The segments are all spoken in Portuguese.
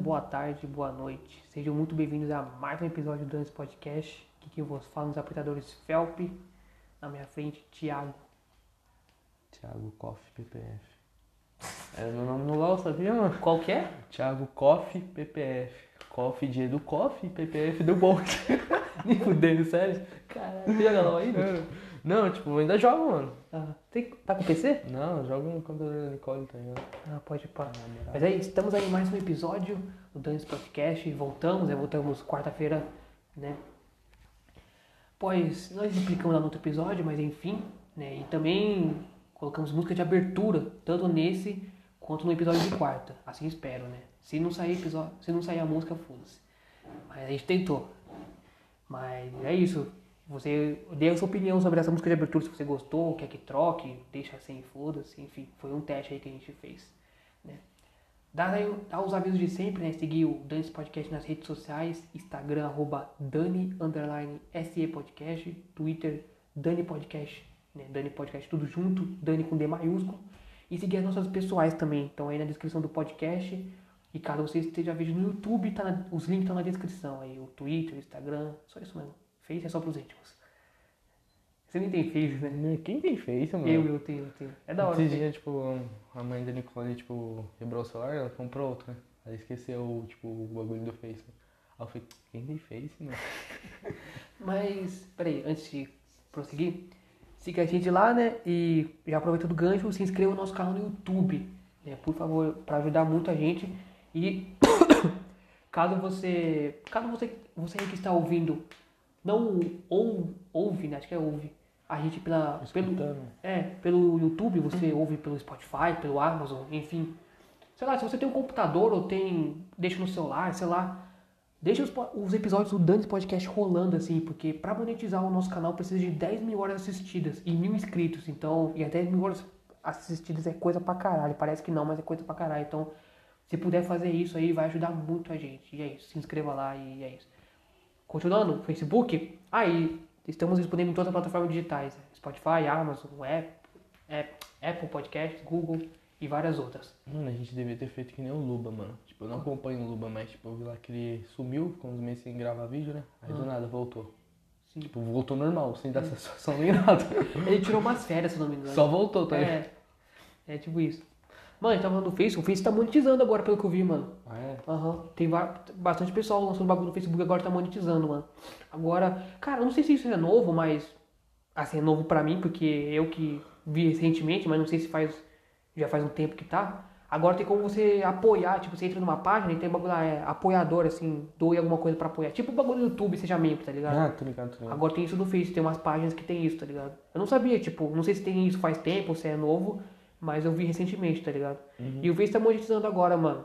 boa tarde, boa noite. Sejam muito bem-vindos a mais um episódio do Dance Podcast. Aqui que eu vos falo nos apresentadores Felp, na minha frente, Thiago. Thiago Koff PPF. Era meu nome no LOL, sabia, mano? Qual que é? Thiago Koff PPF. Koff de Edu Koff, PPF do Bolt. Me fudendo, sério? Caralho, você joga LOL ainda? É. Não, tipo, eu ainda jogo, mano. Ah, tem, tá com PC? Não, eu jogo no computador da Nicole, tá ligado? Ah, pode pá. Moral. Mas aí, estamos aí em mais um episódio do Dance Podcast. Voltamos, né? Voltamos quarta-feira, né? Pois nós explicamos lá no outro episódio, mas enfim, né? E também colocamos música de abertura, tanto nesse quanto no episódio de quarta. Assim espero, né? Se não sair episódio, se não sair a música, foda-se. Mas a gente tentou. Mas é isso. Você dê a sua opinião sobre essa música de abertura, se você gostou, quer que troque, deixa assim, foda-se, enfim, foi um teste aí que a gente fez, né? Dá, dá os avisos de sempre, né? Seguir o Dance Podcast nas redes sociais, Instagram, arroba Dani, underline, SE Podcast, Twitter, Dani Podcast, né? Dani Podcast tudo junto, Dani com D maiúsculo. E seguir as nossas pessoais também, então aí na descrição do podcast. E caso você esteja vendo no YouTube, tá na- os links estão na descrição aí, o Twitter, o Instagram, só isso mesmo. Face é só pros íntimos. Você nem tem Face, né? Quem tem Face, mano? Eu, eu tenho, eu tenho. É da hora. Esses né? dias, tipo, a mãe da Nicole, tipo, quebrou o celular, ela comprou outro, né? Aí esqueceu, tipo, o bagulho do Face. Aí eu falei, quem tem Face, mano? Mas, peraí, antes de prosseguir, siga a gente lá, né? E já aproveita do gancho, se inscreva no nosso canal no YouTube, né? Por favor, para ajudar muito a gente. E caso você, caso você, você que está ouvindo, não ou, ouve, né? Acho que é ouve. A gente pela, pelo, é, pelo YouTube, você ouve pelo Spotify, pelo Amazon, enfim. Sei lá, se você tem um computador ou tem. Deixa no celular, sei lá. Deixa os, os episódios do Dantes Podcast rolando assim, porque pra monetizar o nosso canal precisa de 10 mil horas assistidas e mil inscritos. Então, e até 10 mil horas assistidas é coisa pra caralho. Parece que não, mas é coisa pra caralho. Então, se puder fazer isso aí, vai ajudar muito a gente. E é isso. Se inscreva lá e é isso. Continuando, Facebook, aí estamos disponíveis em todas as plataformas digitais: né? Spotify, Amazon, App, App, Apple Podcast, Google e várias outras. Mano, a gente devia ter feito que nem o Luba, mano. Tipo, eu não acompanho o Luba, mas tipo, eu vi lá que ele sumiu, ficou uns meses sem gravar vídeo, né? Aí do nada voltou. Sim. Tipo, voltou normal, sem dar satisfação nem nada. Ele tirou umas férias, se não me engano. Só voltou, tá ligado? é, é tipo isso. Mano, a gente tá falando do Face, o Face tá monetizando agora, pelo que eu vi, mano. Ah, é? Aham. Tem va- bastante pessoal lançando bagulho no Facebook agora tá monetizando, mano. Agora, cara, eu não sei se isso é novo, mas. Assim, é novo pra mim, porque eu que vi recentemente, mas não sei se faz. Já faz um tempo que tá. Agora tem como você apoiar, tipo, você entra numa página e tem bagulho lá, é apoiador, assim, doe alguma coisa pra apoiar. Tipo o bagulho do YouTube, seja membro, tá ligado? Ah, tô ligado, tô ligado. Agora tem isso no Face, tem umas páginas que tem isso, tá ligado? Eu não sabia, tipo, não sei se tem isso faz tempo, se é novo, mas eu vi recentemente, tá ligado? E o Face tá monetizando agora, mano.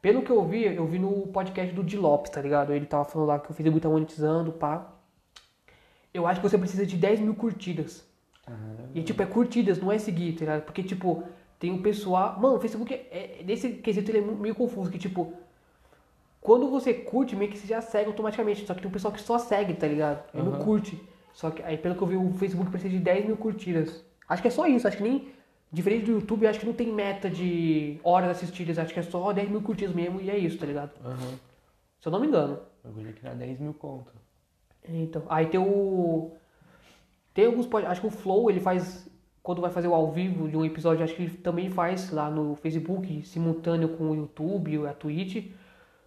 Pelo que eu vi, eu vi no podcast do Di Lopes, tá ligado? Ele tava falando lá que o Facebook tá monetizando, pá. Eu acho que você precisa de 10 mil curtidas. Caramba. E, tipo, é curtidas, não é seguir, tá ligado? Porque, tipo, tem um pessoal... Mano, o Facebook, é, é- nesse quesito, ele é meio confuso, que, tipo... Quando você curte, meio que você já segue automaticamente. Só que tem um pessoal que só segue, tá ligado? Ele não Aham. curte. Só que, aí, pelo que eu vi, o Facebook precisa de 10 mil curtidas. Acho que é só isso. Acho que nem... Diferente do YouTube, acho que não tem meta de horas assistidas. Acho que é só 10 mil curtidas mesmo e é isso, tá ligado? Aham. Se eu não me engano. É que dá 10 mil conto. Então, aí tem o. Tem alguns. pod- Acho que o Flow ele faz. Quando vai fazer o ao vivo de um episódio, acho que ele também faz lá no Facebook, simultâneo com o YouTube a Twitch.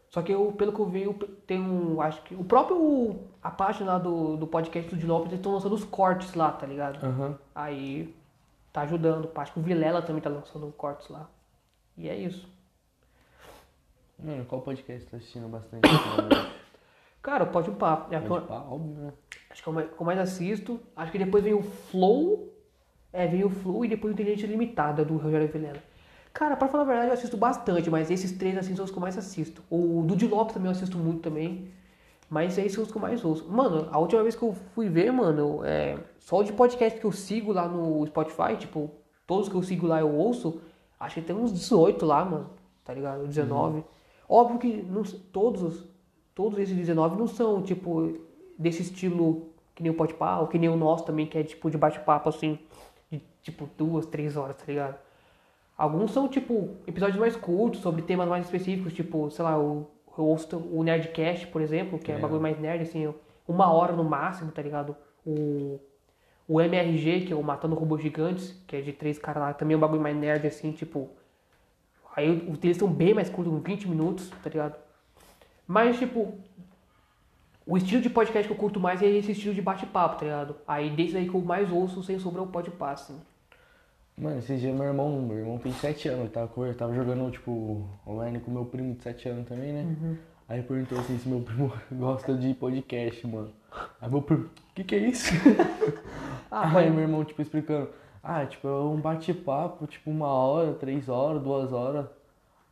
Só que eu, pelo que eu vi, eu- tem um. Acho que. O próprio. A página lá do, do podcast do Di Lopes, eles estão lançando os cortes lá, tá ligado? Aham. Aí tá ajudando. Acho que o Vilela também tá lançando cortes lá. E é isso. Mano, qual podcast você tá assistindo bastante? Cara, pode um papo. É Pode pá, óbvio, né? Acho que é o mais, que eu mais assisto. Acho que depois vem o Flow. É, vem o Flow e depois o Inteligência Limitada do Rogério Vilela. Cara, pra falar a verdade, eu assisto bastante, mas esses três assim são os que eu mais assisto. O do Di Lopes também eu assisto muito também. Mas são os que eu mais ouço. Mano, a última vez que eu fui ver, mano, é, só de podcast que eu sigo lá no Spotify, tipo, todos que eu sigo lá eu ouço, acho que tem uns 18 lá, mano, tá ligado? 19. Óbvio que não, todos, os- todos esses 19 não são, tipo, desse estilo que nem o Podpah, ou que nem o nosso também, que é tipo de bate-papo, assim, de tipo duas, três horas, tá ligado? Alguns são, tipo, episódios mais curtos, sobre temas mais específicos, tipo, sei lá, o, eu ouço o Nerdcast, por exemplo, que é, É. um bagulho mais nerd, assim, uma hora no máximo, tá ligado? O, o MRG, que é o Matando Robôs Gigantes, que é de três caras lá, também é um bagulho mais nerd, assim, tipo. Aí os deles são bem mais curtos, uns 20 minutos, tá ligado? Mas, tipo, o estilo de podcast que eu curto mais é esse estilo de bate-papo, tá ligado? Aí desde aí que eu mais ouço, sem sombra, é o podpah, assim. Mano, esses dias meu irmão, meu irmão tem 7 anos, ele tava, ele tava jogando, tipo, online com meu primo de 7 anos também, né? Uhum. Aí perguntou assim se meu primo gosta de podcast, mano. Aí meu primo, o que que é isso? Ah, Aí meu irmão, tipo, explicando, ah, tipo, é um bate-papo, tipo, uma hora, três horas, duas horas.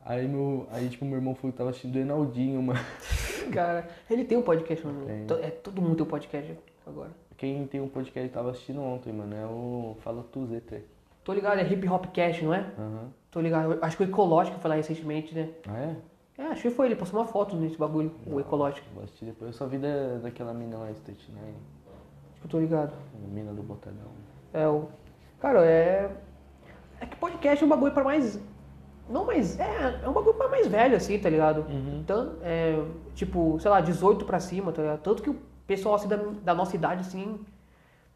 Aí meu, aí tipo, meu irmão falou que tava assistindo o Enaldinho, mano. Cara, ele tem um podcast, mano. Tem. É, todo mundo tem um podcast agora. Quem tem um podcast tava assistindo ontem, mano, é o Fala Tu Zé. Tô ligado, é Hip Hop Cast, não é? Aham. Tô ligado. Acho que o Ecológico foi lá recentemente, né? Ah, é? É, acho que foi, ele postou uma foto nesse bagulho, o Ecológico. Vou assistir depois. Eu só vi da, daquela mina lá, State Nine, Acho que eu tô ligado. a mina do Botadão. É o. Cara, é. É que podcast é um bagulho pra mais. Não mais. É, é um bagulho pra mais velho, assim, tá ligado? Uhum. Então, é, tipo, sei lá, 18 pra cima, tá ligado? Tanto que o pessoal assim da, da nossa idade, assim,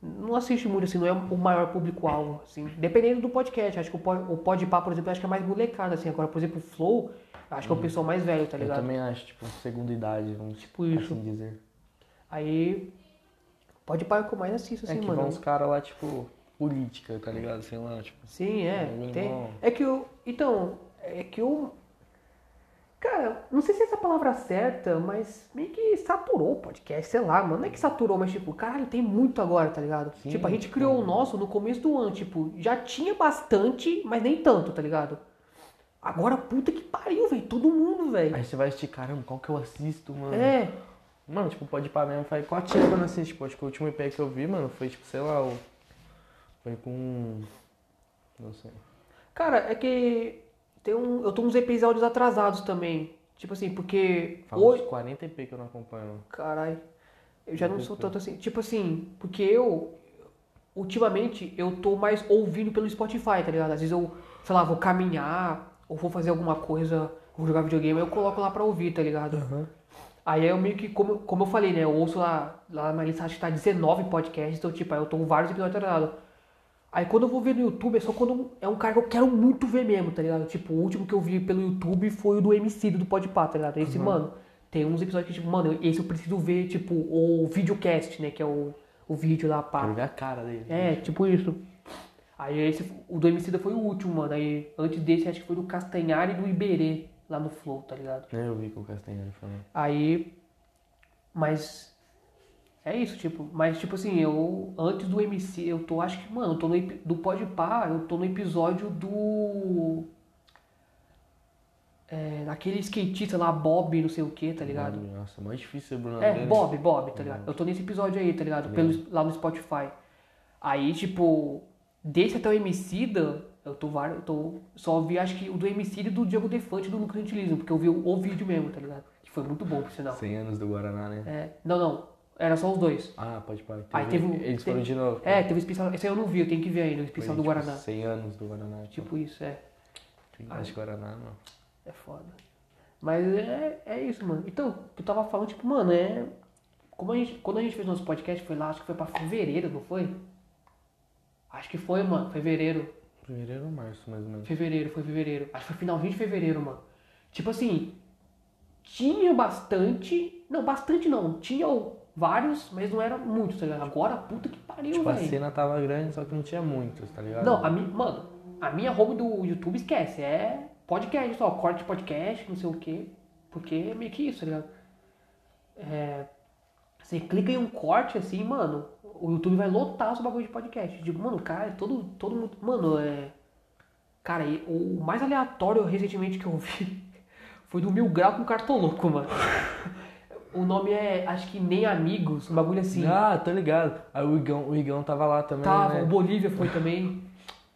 não assiste muito, assim, não é o maior público-alvo, assim. Dependendo do podcast. Acho que o, pod- o Podpah, por exemplo, acho que é mais molecada, assim. Agora, por exemplo, o Flow, acho que é o pessoal mais velho, tá Eu ligado? também acho, tipo, segunda idade, vamos Tipo isso. assim dizer. Aí, Podpah é o que eu mais assisto, É assim, que mano. vão uns caras lá, tipo, política, tá ligado? Sei lá, tipo. Sim, é. Tem. É que eu. Então, é que eu. Cara, não sei se é essa palavra certa, mas meio que saturou o podcast, sei lá, mano. Não é que saturou, mas tipo, caralho, tem muito agora, tá ligado? Sim, tipo, a gente criou o nosso no começo do ano, tipo, já tinha bastante, mas nem tanto, tá ligado? Agora, puta que pariu, velho. Todo mundo, velho. Aí você vai assistir, caramba, qual que eu assisto, mano? É. Mano, tipo, pode ir pra mesmo, anos que eu não assisto. Tipo, acho que o último EP que eu vi, mano, foi tipo, sei lá, o... foi com. Não sei. Cara, é que tem um, eu tô uns episódios atrasados também. Tipo assim, porque Fala hoje, uns 40 EP que eu não acompanho. Caralho. Eu já não sou tanto assim. Tipo assim, porque eu. Ultimamente eu tô mais ouvindo pelo Spotify, tá ligado? Às vezes eu, sei lá, vou caminhar, ou vou fazer alguma coisa, vou jogar videogame, eu coloco lá pra ouvir, tá ligado? Aí eu meio que, como, como eu falei, né? Eu ouço lá, lá na minha lista, acho que tá 19 podcasts, então tipo, aí eu tô vários episódios atrasados. Aí quando eu vou ver no YouTube, é só quando é um cara que eu quero muito ver mesmo, tá ligado? Tipo, o último que eu vi pelo YouTube foi o do MC do Podpah, tá ligado? Esse, mano, tem uns episódios que, tipo, mano, esse eu preciso ver, tipo, o videocast, né? Que é o, o vídeo lá, pá. Quero ver a cara dele. É, tipo isso. Aí esse, o do MC foi o último, mano. Aí antes desse, acho que foi do Castanhari e do Iberê, lá no Flow, tá ligado? É, eu vi com o Castanheira falando. Aí. Mas. É isso, tipo. Mas, tipo assim, eu. Antes do MC, eu tô. Acho que, mano, eu tô no. Do Podpah, eu tô no episódio do. É, daquele skatista lá, Bob, não sei o que, tá ligado? Nossa, mais difícil ser Bruno É, dele. Bob, Bob, tá ligado? Eu tô nesse episódio aí, tá ligado? Pelo, lá no Spotify. Aí, tipo, desse até o Emicida, eu tô eu tô. Só ouvi acho que o do Emicida e do Diego Defante do Lucro Gentilismo, porque eu vi o, o vídeo mesmo, tá ligado? Que foi muito bom, por sinal. 100 anos do Guaraná, né? É, não, não. Era só os dois. Ah, pode parar. Aí teve Eles foram de novo. É, teve o especial. Esse aí eu não vi, eu tenho que ver ainda, o Foi, especial do tipo, Guaraná. 100 anos do Guaraná. Tipo, Tipo isso, é. gosta de Guaraná, mano. É foda. Mas é, é isso, mano. Então, tu tava falando, tipo, mano, é. Como a gente, quando a gente fez nosso podcast, foi lá, acho que foi pra fevereiro, não foi? Acho que foi, mano, fevereiro. Fevereiro ou março, mais ou menos. Fevereiro, foi fevereiro. Acho que foi finalzinho de fevereiro, mano. Tipo assim, tinha bastante. Não, bastante não. Tinha vários, mas não era muito, tá ligado? Agora, puta que pariu, Tipo, a cena tava grande, só que não tinha muitos, tá ligado? Não, a minha, mano, a minha home do YouTube esquece. É podcast só, corte podcast, não sei o quê. Porque é meio que isso, tá ligado? É, você clica em um corte assim, mano, o YouTube vai lotar o seu bagulho de podcast. Eu digo, mano, cara, todo, todo mundo. Mano, é. Cara, o mais aleatório recentemente que eu vi foi do Mil Grau com Cartoloco, mano. O nome é, acho que Nem Amigos, um bagulho assim. Ah, tô ligado. Aí o Igão, o Igão tava lá também, Tava, né? o Bolívia foi também.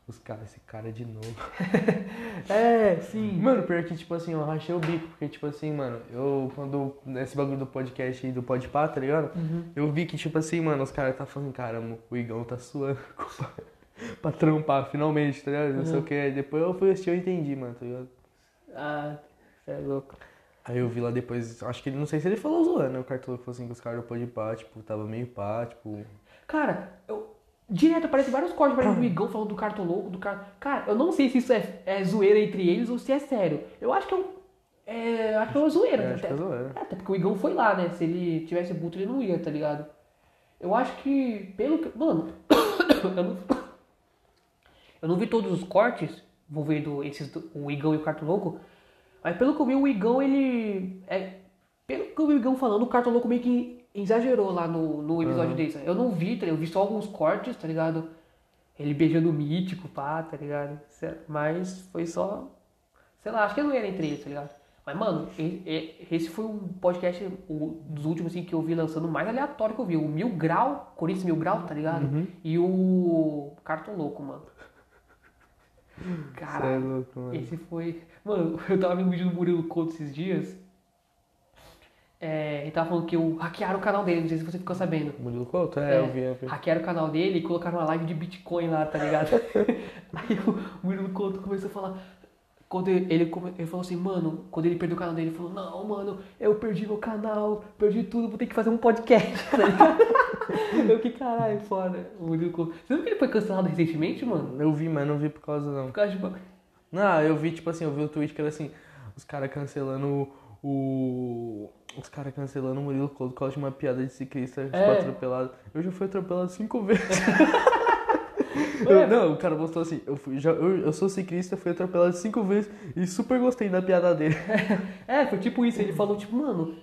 Os caras, esse cara de novo. É, sim. Mano, pior que, tipo assim, eu rachei o bico, porque, tipo assim, mano, eu, quando, nesse bagulho do podcast aí do Podpah, tá ligado? Uhum. Eu vi que, tipo assim, mano, os caras tá falando, caramba, o Igão tá suando. pra trampar, finalmente, tá ligado? Não sei Uhum. o que. Aí depois eu fui assistir e eu entendi, mano, tá ligado? Ah, você é louco. Aí eu vi lá depois, acho que ele, não sei se ele falou zoando, né? O Cartoloco falou assim que os caras do Pode Pá, tipo, tava meio pá, tipo. Cara, eu. Direto aparece vários cortes para do Igão falando do cartoloco, do cara. Cara, eu não sei se isso é, é zoeira entre eles ou se é sério. Eu acho que é um. É, acho que é uma zoeira. É, acho até, que é zoeira. É, até porque o Igão foi lá, né? Se ele tivesse buto, ele não ia, tá ligado? Eu acho que, pelo que. Mano, eu não. Eu não vi todos os cortes envolvendo esses, o Igão e o Cartoloco, mas pelo que eu vi, o Igão, ele. É, pelo que eu vi o Igão falando, o Cartoloco meio que exagerou lá no, no episódio desse. Eu não vi, tá? Eu vi só alguns cortes, tá ligado? Ele beijando o mítico, pá, tá ligado? Mas foi só. Sei lá, acho que não era entre eles, tá ligado? Mas, mano, esse foi um podcast o, dos últimos assim, que eu vi lançando mais aleatório que eu vi. O Mil Grau, Corinthians Mil Grau, tá ligado? Uhum. E o Cartoloco, mano. Cê é Caralho. louco, mano. Esse foi. Mano, eu tava vendo um vídeo do Murilo Couto esses dias. É, ele tava falando que o hackearam o canal dele, não sei se você ficou sabendo. Murilo Couto? É, É, eu vi, eu vi. Hackearam o canal dele e colocaram uma live de Bitcoin lá, tá ligado? Aí o Murilo Couto começou a falar. Quando ele, ele, falou assim, mano, quando ele perdeu o canal dele, ele falou, não, mano, eu perdi meu canal, perdi tudo, vou ter que fazer um podcast, tá ligado? eu que caralho, foda. O Murilo Couto. Você viu que ele foi cancelado recentemente, mano? Eu vi, mas não vi por causa não. Por causa de. Não, eu vi, tipo assim, eu vi o tweet que era assim, os caras cancelando o. Os caras cancelando o Murilo Couto por causa de uma piada de ciclista que É. foi atropelado. Eu já fui atropelado cinco vezes. Eu- não, o cara postou assim, eu, fui, já, eu, eu sou ciclista, fui atropelado cinco vezes e super gostei da piada dele. É, foi tipo isso. Ele falou, tipo, mano.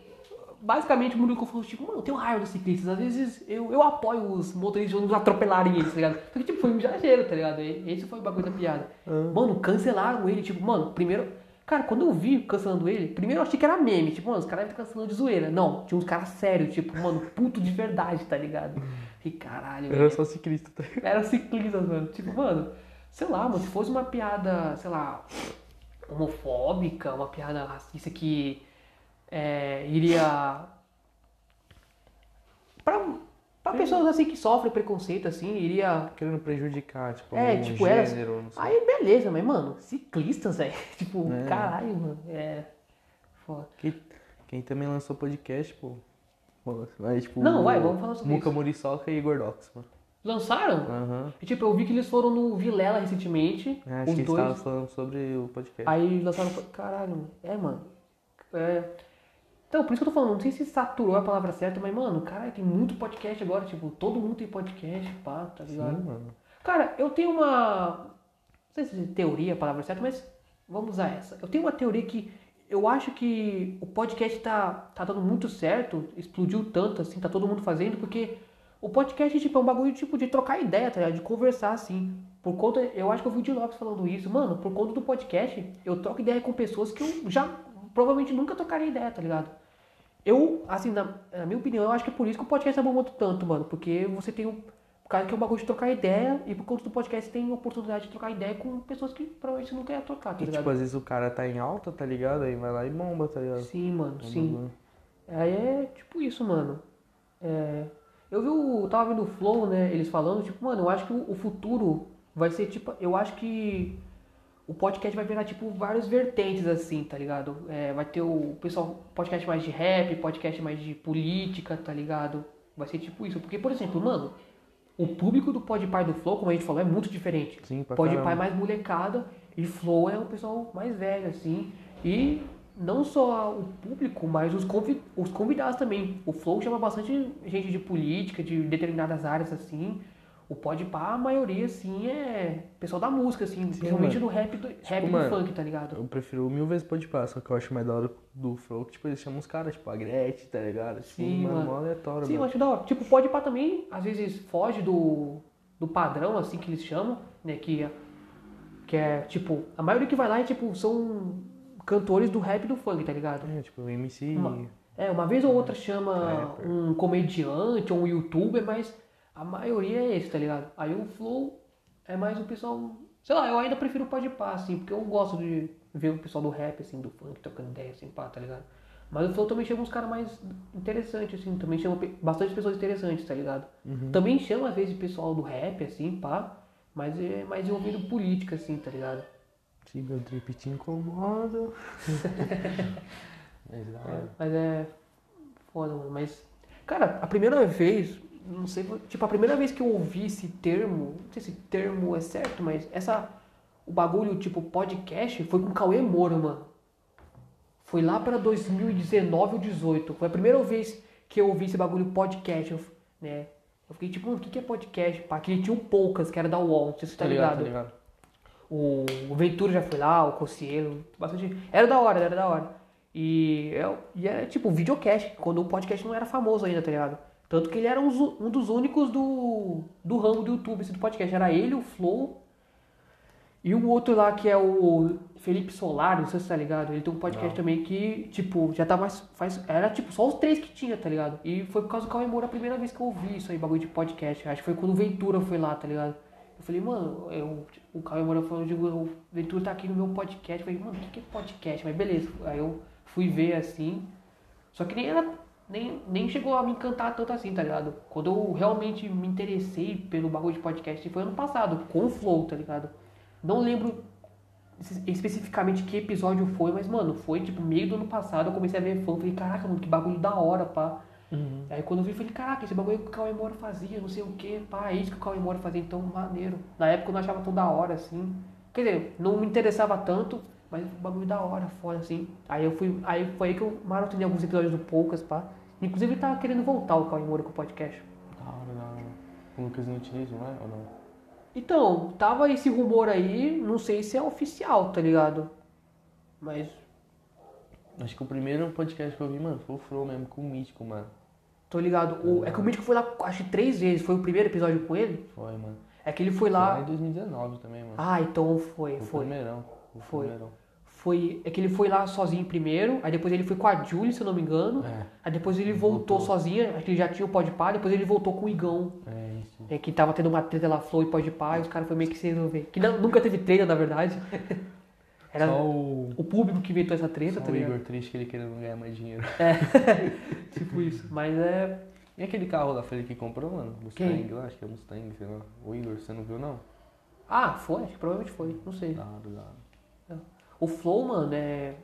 Basicamente, o Murilo falou, tipo, mano, eu tenho raiva dos ciclistas. Às vezes eu, eu apoio os motoristas de ônibus atropelarem eles, tá ligado? Só que, tipo, foi um exagero, tá ligado? Esse foi o bagulho da piada. Mano, cancelaram ele, tipo, mano, primeiro. Cara, quando eu vi cancelando ele, primeiro eu achei que era meme, tipo, mano, os caras devem estar cancelando de zoeira. Não, tinha uns caras sérios, tipo, mano, puto de verdade, tá ligado? E caralho, Era só ciclista, tá? Era ciclista, mano. Tipo, mano, sei lá, mano, se fosse uma piada, sei lá, homofóbica, uma piada racista que é, iria. Pra, pra pessoas assim que sofrem preconceito, assim, iria. Querendo prejudicar, tipo, É, algum tipo, era- gênero, não sei. Aí beleza, mas, mano, ciclistas, velho. Tipo, É. caralho, mano. É. Foda. Quem, quem também lançou podcast, pô. Aí, tipo, Não, vai, vamos falar sobre Muca isso. Muriçoca e Igor Dox, mano. Lançaram? Aham. E, tipo, eu vi que eles foram no Vilela recentemente. É, acho que eles estavam falando sobre o podcast. Aí lançaram. Caralho, mano. É, mano. É. Então, por isso que eu tô falando, não sei se saturou a palavra certa, mas, mano, cara, tem muito podcast agora, tipo, todo mundo tem podcast, pá, tá ligado? Sim, mano. Cara, eu tenho uma. Não sei se é teoria a palavra certa, mas vamos usar essa. Eu tenho uma teoria que eu acho que o podcast tá, tá dando muito certo, explodiu tanto, assim, tá todo mundo fazendo, porque o podcast, tipo, é um bagulho, tipo, de trocar ideia, tá ligado? De conversar, assim. Por conta, eu acho que eu vi o Di Lopes falando isso. Mano, por conta do podcast, eu troco ideia com pessoas que eu já provavelmente nunca trocaria ideia, tá ligado? Eu, assim, na, na minha opinião, eu acho que é por isso que o podcast tá bombando tanto, mano. Porque você tem um. Causa que é um bagulho de trocar ideia, e por conta do podcast tem oportunidade de trocar ideia com pessoas que provavelmente você nunca ia trocar, tá E, ligado? tipo, às vezes o cara tá em alta, tá ligado? Aí vai lá e bomba, tá ligado? Sim, mano, É sim. Aí é tipo isso, mano. É, eu vi o. Tava vendo o Flow, né? Eles falando, tipo, mano, eu acho que o, o futuro vai ser tipo. Eu acho que o podcast vai virar, tipo, várias vertentes, assim, tá ligado? É, vai ter o pessoal, podcast mais de rap, podcast mais de política, tá ligado? Vai ser tipo isso. Porque, por exemplo, mano, o público do Podpah e do Flow, como a gente falou, é muito diferente. Sim, pra Podpah é mais molecada e Flow é o pessoal mais velho, assim. E não só o público, mas os, convi os convidados também. O Flow chama bastante gente de política, de determinadas áreas, assim. O Podpah, a maioria, assim, é pessoal da música, assim. principalmente mano. do rap, do, rap mano, do funk, tá ligado? Eu prefiro mil vezes pode passar, só que eu acho mais da hora do Flow, que tipo, eles chamam uns caras, tipo, a Gretchen, tá ligado? Tipo, Sim, mano, mano. mó aleatório, Sim, eu mano. acho da hora. Tipo, pode pá também, às vezes foge do, do padrão, assim, que eles chamam, né? Que, que é, tipo, a maioria que vai lá é, tipo, são cantores do rap e do funk, tá ligado? É, tipo, o MC. Uma- É, uma vez ou outra chama Rapper. um comediante ou um youtuber, mas a maioria é esse, tá ligado? Aí o Flow é mais o pessoal... Sei lá, eu ainda prefiro o Podpah, assim, porque eu gosto de ver o pessoal do rap, assim, do funk, trocando ideia, assim, pá, tá ligado? Mas o Flow também chama uns caras mais interessantes, assim, também chama bastante pessoas interessantes, tá ligado? Uhum. Também chama, às vezes, pessoal do rap, assim, pá, mais, é, mais envolvido política, assim, tá ligado? Se meu drip te incomoda. Mas da hora. Mas é foda, mano. Mas, cara, a primeira vez, não sei, tipo, a primeira vez que eu ouvi esse termo, não sei se termo é certo, mas essa, o bagulho, tipo, podcast, foi com o Cauê Moura, mano. Foi lá pra 2019 ou 18. Foi a primeira vez que eu ouvi esse bagulho podcast, eu- né? Eu fiquei tipo, mano, o que que é podcast? Pá, que tinha o Poucas, que era da UOL, não sei se você tá ligado. Tá ligado? O, o Ventura já foi lá, o Cossielo, bastante. Era da hora, era da hora. E, eu, e era tipo videocast, quando o podcast não era famoso ainda, tá ligado? Tanto que ele era um, dos únicos do, do ramo do YouTube, esse do podcast. Era ele, o Flow. E o outro lá que é o Felipe Solar, não sei se tá ligado. Ele tem um podcast Não. também que, tipo, já tá mais. Faz, era tipo só os três que tinha, tá ligado? E foi por causa do Cauê Moura a primeira vez que eu ouvi isso aí, bagulho de podcast. Acho que foi quando o Ventura foi lá, tá ligado? Eu falei, mano, eu, o Cauê Moura falou, eu digo, o Ventura tá aqui no meu podcast. Eu falei, mano, o que que é podcast? Mas beleza. Aí eu fui ver assim. Só que nem era. Nem, nem chegou a me encantar tanto assim, tá ligado? Quando eu realmente me interessei pelo bagulho de podcast foi ano passado, com o Flow, tá ligado? Não lembro es- especificamente que episódio foi, mas, mano, foi tipo meio do ano passado. Eu comecei a ver fã, falei, caraca, mano, que bagulho da hora, pá. Uhum. Aí quando eu vi, eu falei, caraca, esse bagulho que o Cauê Moura fazia, não sei o que, pá, é isso que o Cauê Moura fazia, então maneiro. Na época eu não achava tão da hora, assim. Quer dizer, não me interessava tanto, mas o bagulho da hora, foda, assim. Aí eu fui, aí foi aí que eu maratonei alguns episódios do Poucas, pá. Inclusive ele tava querendo voltar o Cauê Moura com o podcast. Da hora, da hora. O Lucas Nutiniz, não é? Ou não? Então, tava esse rumor aí, não sei se é oficial, tá ligado? Mas, Acho que o primeiro podcast que eu vi, mano, foi o Flow mesmo, com o Mítico, mano. tô ligado. O, é que o Mítico foi lá, acho que três vezes. Foi o primeiro episódio com ele? Foi, mano. É que ele foi Foi lá lá. em 2019 também, mano. Ah, então foi, Foi o foi. primeirão. O Foi. primeirão. Foi. É que ele foi lá sozinho primeiro, aí depois ele foi com a Julie, se eu não me engano. É, Aí depois ele voltou, Voltou. sozinho, acho que ele já tinha o Podpah, depois ele voltou com o Igão. é isso. É, que tava tendo uma treta lá, Flow e Podpah, e os caras foi meio que se resolver. Que não- nunca teve treta, na verdade. Era Só o, o público que inventou essa treta, só tá o ligado? Igor triste que ele querendo ganhar mais dinheiro. Tipo isso. Mas é. E aquele carro lá foi ele que comprou, mano? Mustang lá, acho que é Mustang, sei lá. O Igor, você não viu não? Ah, foi? Acho que provavelmente foi. Não sei. Da hora, da hora. O Flow, mano, é.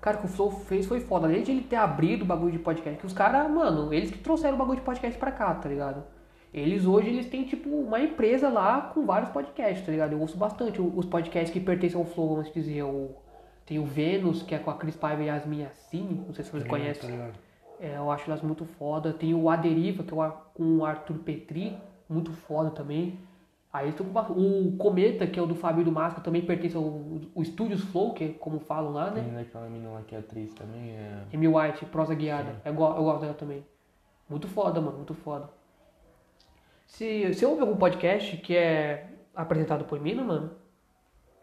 Cara, o que o Flow fez foi foda. Além de ele ter abrido o bagulho de podcast, que os caras, mano, eles que trouxeram o bagulho de podcast pra cá, tá ligado? Eles hoje, eles têm, tipo, uma empresa lá com vários podcasts, tá ligado? Eu ouço bastante os podcasts que pertencem ao Flow, vamos dizer. O... Tem o Vênus, que é com a Cris Paiva e a Yasmin Yassine, não sei se vocês Tá conhecem. ligado? É, eu acho elas muito foda. Tem o A Deriva, que é com o Arthur Petri, muito foda também. Aí tem o Cometa, que é o do Fábio e do Masca, também pertence ao o Studios Flow, que é como falam lá, né? Tem daquela menina lá que é atriz também, é... Amy White, prosa guiada. Sim. Eu, go- eu gosto dela também. Muito foda, mano, muito foda. Se você ouve algum podcast que é apresentado por mina, mano,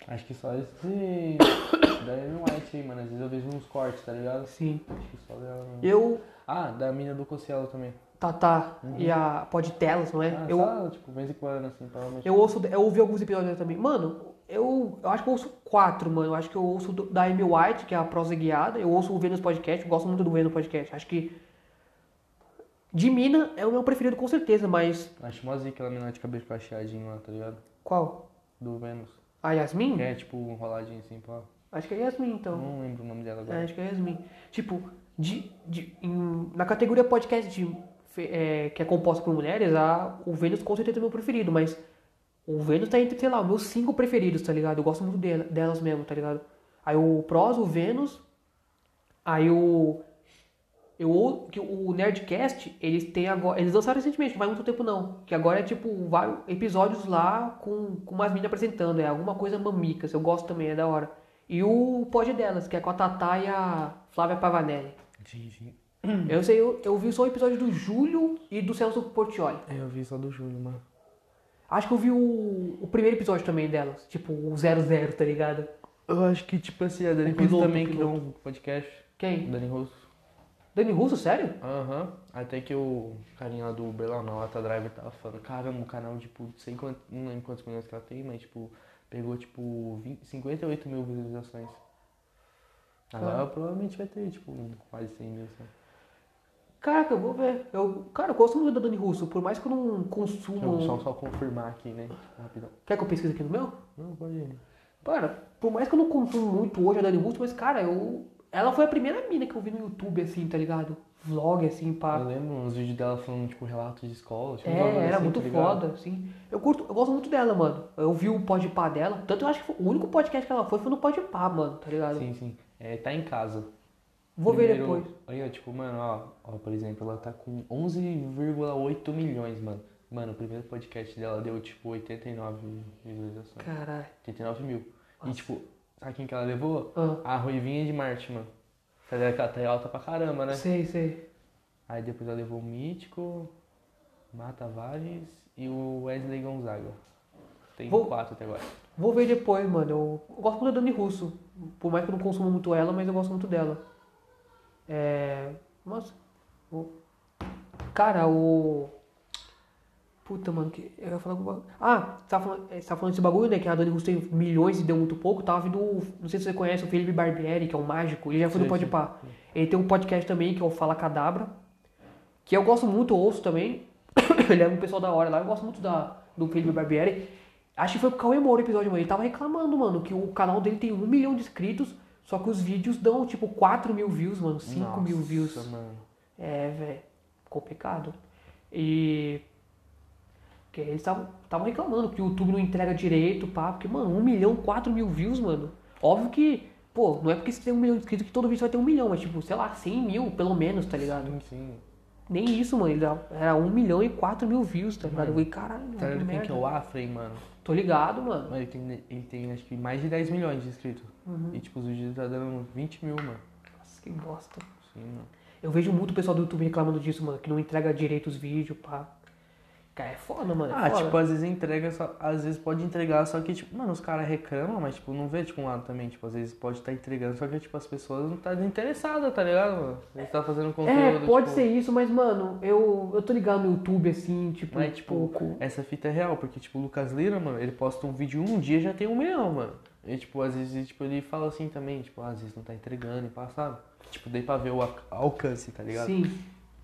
Acho que só esse da Amy White aí, mano. Às vezes eu vejo uns cortes, tá ligado? sim. Acho que só dela. Eu, Ah, da mina do Cossielo também. Tatá e a Podtelas, não é? Ah, eu, só, tipo, vez em quando, assim, provavelmente. Eu ouço, eu ouvi alguns episódios também. Mano, eu, eu acho que eu ouço quatro, mano. Eu acho que eu ouço do- da Amy White, que é a prosa guiada. Eu ouço o Vênus Podcast, eu gosto muito do Vênus Podcast. Acho que. De Mina é o meu preferido com certeza, mas. Acho mó zica aquela menina de cabelo cacheadinho lá, tá ligado? Qual? Do Vênus. A Yasmin? Que é, tipo, enroladinho assim, pá. Acho que é Yasmin, então. não lembro o nome dela É, agora. acho que é Yasmin. Tipo, de, de, em- na categoria podcast de, é, que é composta por mulheres, a, o Vênus com certeza é meu preferido, mas o Vênus tá entre, sei lá, meus cinco preferidos, tá ligado? Eu gosto muito dela- delas mesmo, tá ligado? Aí o Pros, o Vênus, aí o. Eu, o Nerdcast, eles têm agora. Eles lançaram recentemente, não faz muito tempo não. Que agora é tipo vários episódios lá com, com umas meninas apresentando. É alguma coisa mamicas. Eu gosto também, é da hora. E o pod delas, que é com a Tatá e a Flávia Pavanelli. Sim, sim. Eu sei, eu, eu vi só o episódio do Júlio e do Celso Portioli. É, eu vi só do Júlio, mano. Acho que eu vi o, o primeiro episódio também delas. Tipo, o 00, tá ligado? Eu acho que, tipo assim, a Dani O Russo piloto, também o criou um podcast. Quem? Dani Russo. Dani Russo, sério? Aham. Até que o carinha lá do Uber lá na Lata Driver tava falando, caramba, o canal, tipo, sei quanto, não lembro quantos milhões que ela tem, mas, tipo, pegou, tipo, 20, 58 mil visualizações. Agora Ah. provavelmente vai ter, tipo, quase 100 mil, sabe? Caraca, eu vou ver. Eu, cara, eu gosto muito da Dani Russo, por mais que eu não consumo. Só, só confirmar aqui, né? Rapidão. Quer que eu pesquise aqui no meu? Não, pode ir. Cara, por mais que eu não consumo muito hoje a Dani Russo, mas, cara, eu. Ela foi a primeira mina que eu vi no YouTube, assim, tá ligado? Vlog, assim, pá. Eu lembro uns vídeos dela falando, tipo, relatos de escola. Tipo, É, era assim, muito tá foda, assim. Eu curto, eu gosto muito dela, mano. Eu vi o Podpah dela, tanto eu acho que foi- o único podcast que ela foi foi no Podpah, mano, tá ligado? Sim, sim. É, tá em casa. Vou ver Primeiro- depois. Olha, tipo, mano, ó, ó, por exemplo, ela tá com 11,8 milhões, mano. Mano, o primeiro podcast dela deu, tipo, 89 visualizações. Caralho. 89 mil. E, Nossa. tipo, sabe quem que ela levou? Ah, A Ruivinha de Marte, mano. Tá ligado que ela tá alta pra caramba, né? sei, sei. Aí depois ela levou o Mítico, Mata Vares e o Wesley Gonzaga. Tem Vou- quatro até agora. Vou ver depois, mano. Eu, eu gosto muito da Dani Russo. Por mais que eu não consuma muito ela, mas eu gosto muito dela. É. Nossa. o- Cara, o. Puta, mano, que. Eu ia falar alguma. Ah, você tava falando, você tava falando desse bagulho, né? Que a Dani tem milhões e deu muito pouco. Tava vindo. o- Não sei se você conhece o Felipe Barbieri, que é um mágico. Ele já foi no sei. Podpah. Ele tem um podcast também, que é o Fala Cadabra. Que eu gosto muito, ouço também. ele é um pessoal da hora lá. Eu gosto muito da, do Felipe Barbieri. Acho que foi pro Cauê Moura o episódio, mano. Ele tava reclamando, mano, que o canal dele tem um milhão de inscritos, só que os vídeos dão, tipo, 4 mil views, mano. 5 mil Nossa, views. mano. É, velho. Complicado. E. Que eles estavam reclamando que o YouTube não entrega direito, pá. Porque, mano, 1 milhão, 4 mil views, mano. Óbvio que, pô, não é porque você tem um milhão de inscritos que todo vídeo vai ter um milhão, mas, tipo, sei lá, 100 mil, pelo menos, tá ligado? Sim, sim. Nem isso, mano. Era 1 milhão e 4 mil views, tá ligado? Eu Mano, falei, caralho, Tá ligado quem que é o Afrem, mano? Tô ligado, mano. Mano, Ele tem, ele tem acho que mais de 10 milhões de inscritos. Uhum. E tipo, os vídeos tá dando 20 mil, mano. Nossa, que bosta. Sim, mano. Eu vejo muito o pessoal do YouTube reclamando disso, mano, que não entrega direito os vídeos, pá. Cara, é foda, mano. É Ah, foda. tipo, às vezes entrega, só, às vezes pode entregar, só que, tipo, mano, os caras reclamam, mas, tipo, não vê, tipo, um lado também, tipo, às vezes pode estar entregando, só que, tipo, as pessoas não tá interessadas, tá ligado, mano? Eles tá fazendo conteúdo, É, pode tipo, ser isso, mas, mano, eu, eu tô ligado no YouTube, assim, tipo, Mas, tipo, pouco. essa fita é real, porque, tipo, o Lucas Lira, mano, ele posta um vídeo um dia já tem um milhão, mano. E, tipo, às vezes, tipo, ele fala assim também, tipo, às vezes não tá entregando e sabe? Tipo, dei pra ver o al- alcance, tá ligado? Sim,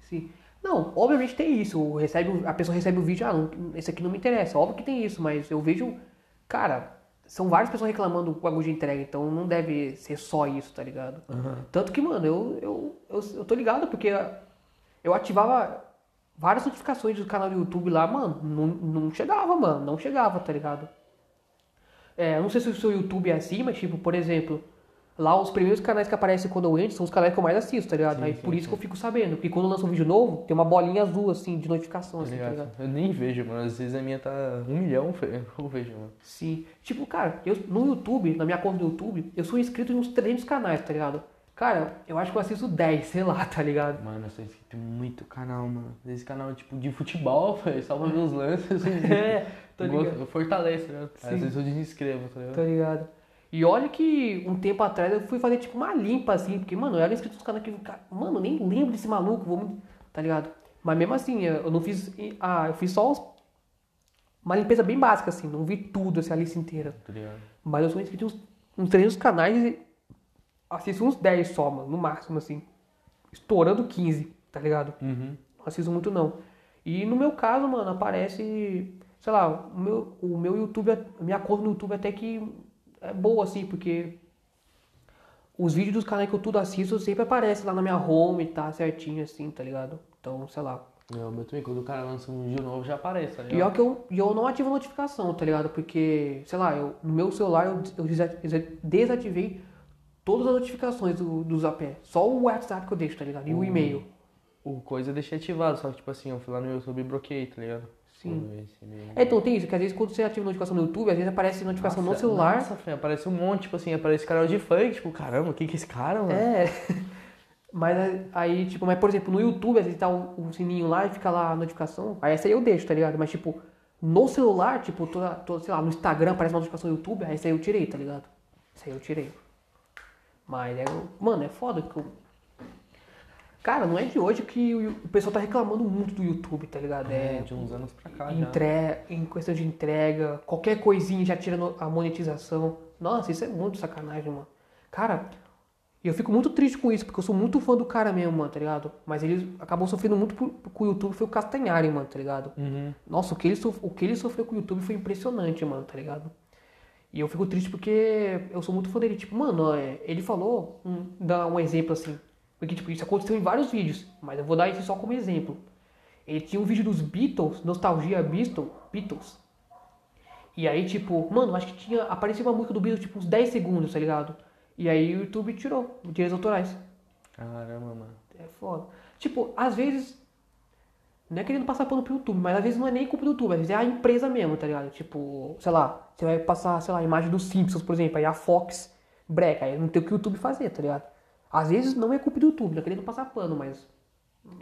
sim. Não, obviamente tem isso. Recebe, a pessoa recebe o vídeo, ah, não, esse aqui não me interessa. Óbvio que tem isso, mas eu vejo, cara, são várias pessoas reclamando do bagulho de entrega, então não deve ser só isso, tá ligado? Tanto que, mano, eu, eu, eu, eu tô ligado, porque eu ativava várias notificações do canal do YouTube lá, mano, não, não chegava, mano, não chegava, tá ligado? É, não sei se o seu YouTube é assim, mas, tipo, por exemplo, lá os primeiros canais que aparecem quando eu entro são os canais que eu mais assisto, tá ligado? Sim, Aí sim, por isso sim. que eu fico sabendo, porque quando lança um vídeo novo, tem uma bolinha azul, assim, de notificação, Tá assim, tá ligado? ligado? Eu nem vejo, mano. Às vezes a minha tá um milhão, eu vejo, mano. Sim. Tipo, cara, eu no YouTube, na minha conta do YouTube, eu sou inscrito em uns 300 canais, tá ligado? Cara, eu acho que eu assisto 10, sei lá, tá ligado? Mano, eu sou inscrito em muito canal, mano. Esse canal, tipo, de futebol, velho, só pra ver os lances. É, Eu gosto- ligado. né? Sim. Às vezes eu desinscrevo, tá ligado? Tá ligado? E olha que um tempo atrás eu fui fazer tipo uma limpa assim, porque, mano, eu era inscrito nos canais que, mano, eu nem lembro desse maluco, vamos, tá ligado? Mas mesmo assim, eu não fiz, ah, eu fiz só uma limpeza bem básica assim, não vi tudo, assim, a lista inteira. Tá ligado? Mas eu sou inscrito em uns, uns 300 canais e assisto uns 10 só, mano, no máximo, assim. Estourando 15, tá ligado? Uhum. Não assisto muito não. E no meu caso, mano, aparece, sei lá, o meu, o meu YouTube, a minha conta no YouTube até que é boa, assim, porque os vídeos dos canais que eu tudo assisto sempre aparece lá na minha home, tá certinho, assim, tá ligado? Então, sei lá. Não, meu também, quando o cara lança um vídeo novo já aparece, tá E ligado? ó que eu, e eu não ativo notificação, tá ligado? Porque, sei lá, eu, no meu celular eu, eu desa- desa- desativei todas as notificações do, do Zapé. Só o WhatsApp que eu deixo, tá ligado? E o Hum. e-mail. O coisa eu deixei ativado, só que tipo assim, eu fui lá no YouTube e bloqueei, tá ligado? Sim. É, então tem isso, que às vezes quando você ativa notificação no YouTube, às vezes aparece notificação Nossa, no celular. Nossa, fé, aparece um monte, tipo assim, aparece canal de funk, tipo, caramba, quem que é esse cara, mano? É. Mas aí, tipo, mas por exemplo, no YouTube, às vezes tá o, o sininho lá e fica lá a notificação. Aí essa aí eu deixo, tá ligado? Mas tipo, no celular, tipo, toda, toda, sei lá, no Instagram aparece uma notificação do YouTube, aí essa aí eu tirei, tá ligado? Essa aí eu tirei. Mas é. Mano, é foda que eu. Cara, não é de hoje que o, pessoal tá reclamando muito do YouTube, tá ligado? É, de uns anos pra cá. Entre... Em questão de entrega, qualquer coisinha já tira a monetização. Nossa, isso é muito sacanagem, mano. Cara, eu fico muito triste com isso, porque eu sou muito fã do cara mesmo, mano, tá ligado? Mas ele acabou sofrendo muito com o YouTube, foi o Castanhari, mano, tá ligado? Uhum. Nossa, o que, ele sof- o que ele sofreu com o YouTube foi impressionante, mano, tá ligado? E eu fico triste porque eu sou muito fã dele. Tipo, mano, é, ele falou, um, dá um exemplo assim. Porque, tipo, isso aconteceu em vários vídeos, mas eu vou dar isso só como exemplo. Ele tinha um vídeo dos Beatles, Nostalgia Beatles, Beatles. E aí, tipo, mano, acho que tinha. Aparecia uma música do Beatles, tipo, uns 10 segundos, tá ligado? E aí o YouTube tirou, direitos autorais. Caramba, mano. É foda. Tipo, às vezes. Não é querendo passar pano pro YouTube, mas às vezes não é nem culpa do YouTube, às vezes é a empresa mesmo, tá ligado? Tipo, sei lá, você vai passar, sei lá, a imagem dos Simpsons, por exemplo, aí a Fox breca, aí não tem o que o YouTube fazer, tá ligado? Às vezes não é culpa do YouTube, não é querendo passar pano, mas.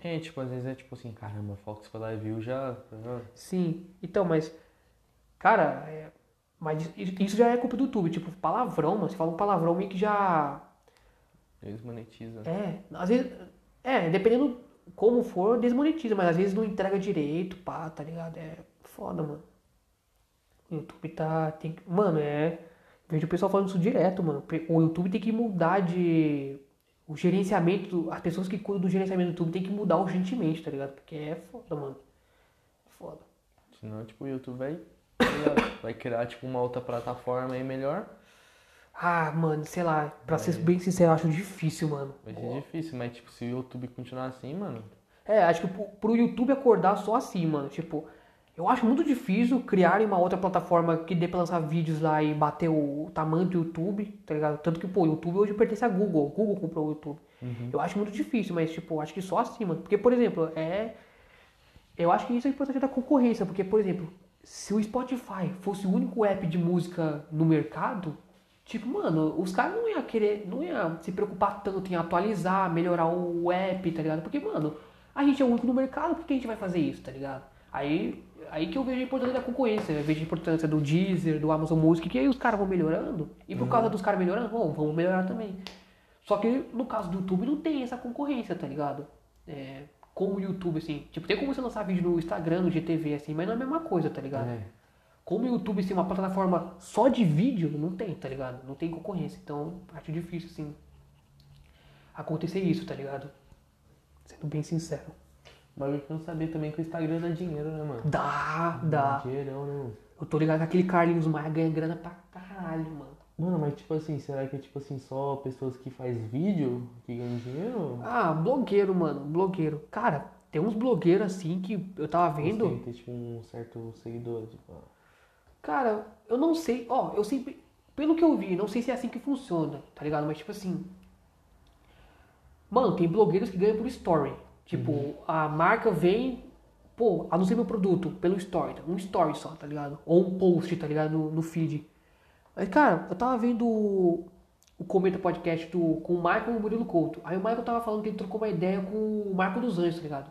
É, tipo, às vezes é tipo assim, caramba, Fox foi lá e viu já. Sim. Então, mas. Cara, é, mas isso já é culpa do YouTube. Tipo, palavrão, mano. Você fala um palavrão meio que já. Eles monetizam. É, às vezes. É, dependendo como for, desmonetiza, mas às vezes não entrega direito, pá, tá ligado? É foda, mano. O YouTube tá. Tem, mano, é. Vejo o pessoal falando isso direto, mano. O YouTube tem que mudar de. O gerenciamento. As pessoas que cuidam do gerenciamento do YouTube tem que mudar urgentemente, tá ligado? Porque é foda, mano. É foda. Senão, tipo, o YouTube vai, vai criar, tipo, uma outra plataforma aí melhor. Ah, mano, sei lá, pra ser bem sincero, eu acho difícil, mano. Vai ser difícil, mas, tipo, se o YouTube continuar assim, mano. É, acho que pro, pro YouTube acordar só assim, mano. Tipo, eu acho muito difícil criarem uma outra plataforma que dê pra lançar vídeos lá e bater o, tamanho do YouTube, tá ligado? Tanto que, pô, o YouTube hoje pertence a Google. O Google comprou o YouTube. Eu acho muito difícil, mas, tipo, acho que só assim, mano. Porque, por exemplo, é. Eu acho que isso é importante da concorrência, porque, por exemplo, se o Spotify fosse o único app de música no mercado, tipo, mano, os caras não iam querer, não iam se preocupar tanto em atualizar, melhorar o app, tá ligado? Porque, mano, a gente é o único no mercado, por que a gente vai fazer isso, tá ligado? Aí, aí que eu vejo a importância da concorrência, eu vejo a importância do Deezer, do Amazon Music, que aí os caras vão melhorando, e por causa dos caras melhorando, bom, vamos melhorar também. Só que no caso do YouTube não tem essa concorrência, tá ligado? É, como o YouTube, assim, tipo, tem como você lançar vídeo no Instagram, no GTV, assim, mas não é a mesma coisa, tá ligado? É. Como o YouTube tem uma plataforma só de vídeo, não tem, tá ligado? Não tem concorrência. Então, acho difícil, assim, acontecer isso, tá ligado? Sendo bem sincero. Mas eu não sabia também que o Instagram dá dinheiro, né, mano? Dá, dá. Dinheirão, né, mano? Eu tô ligado que aquele Carlinhos Maia ganha grana pra caralho, mano. Mano, mas tipo assim, será que é tipo assim, só pessoas que faz vídeo que ganham dinheiro? Ah, blogueiro, mano, blogueiro. Cara, tem uns blogueiros assim que eu tava vendo. Tem que ter tipo um certo seguidor, tipo. ó. Cara, eu não sei, ó, eu sempre, pelo que eu vi, não sei se é assim que funciona, tá ligado? Mas tipo assim, mano, tem blogueiros que ganham por story. Tipo, a marca vem, pô, anuncia meu produto pelo story, tá? um story só, tá ligado? Ou um post, tá ligado? No, no feed. Mas, cara, eu tava vendo o, Comenta Podcast do, com o Michael e o Murilo Couto. Aí o Michael tava falando que ele trocou uma ideia com o Marco dos Anjos, tá ligado?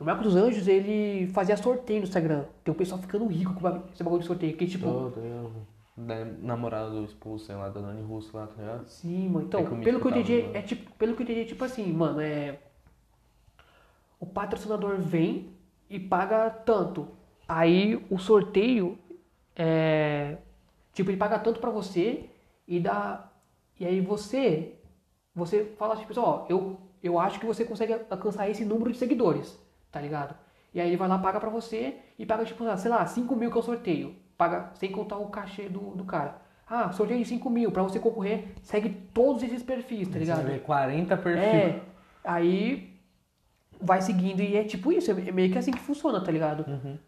E o Marco dos Anjos, ele fazia sorteio no Instagram. Tem o pessoal ficando rico com esse bagulho de sorteio. Que tipo, Todo eu. Da namorada do esposo, sei lá, da Dani Russo lá, tá ligado? Sim, mano. Então, É que o pelo que eu entendi, é tipo, pelo que eu entendi, é tipo assim, mano, é. O patrocinador vem e paga tanto. Aí o sorteio é. Tipo, ele paga tanto pra você e dá. E aí você. Você fala tipo, ó, eu, eu acho que você consegue alcançar esse número de seguidores, tá ligado? E aí ele vai lá, paga pra você e paga, tipo, sei lá, 5 mil que é o sorteio. Paga sem contar o cachê do, do cara. Ah, sorteio de 5 mil, pra você concorrer, segue todos esses perfis, tá ligado? Você vê 40 perfis. É, aí vai seguindo e é tipo isso, é meio que assim que funciona, tá ligado?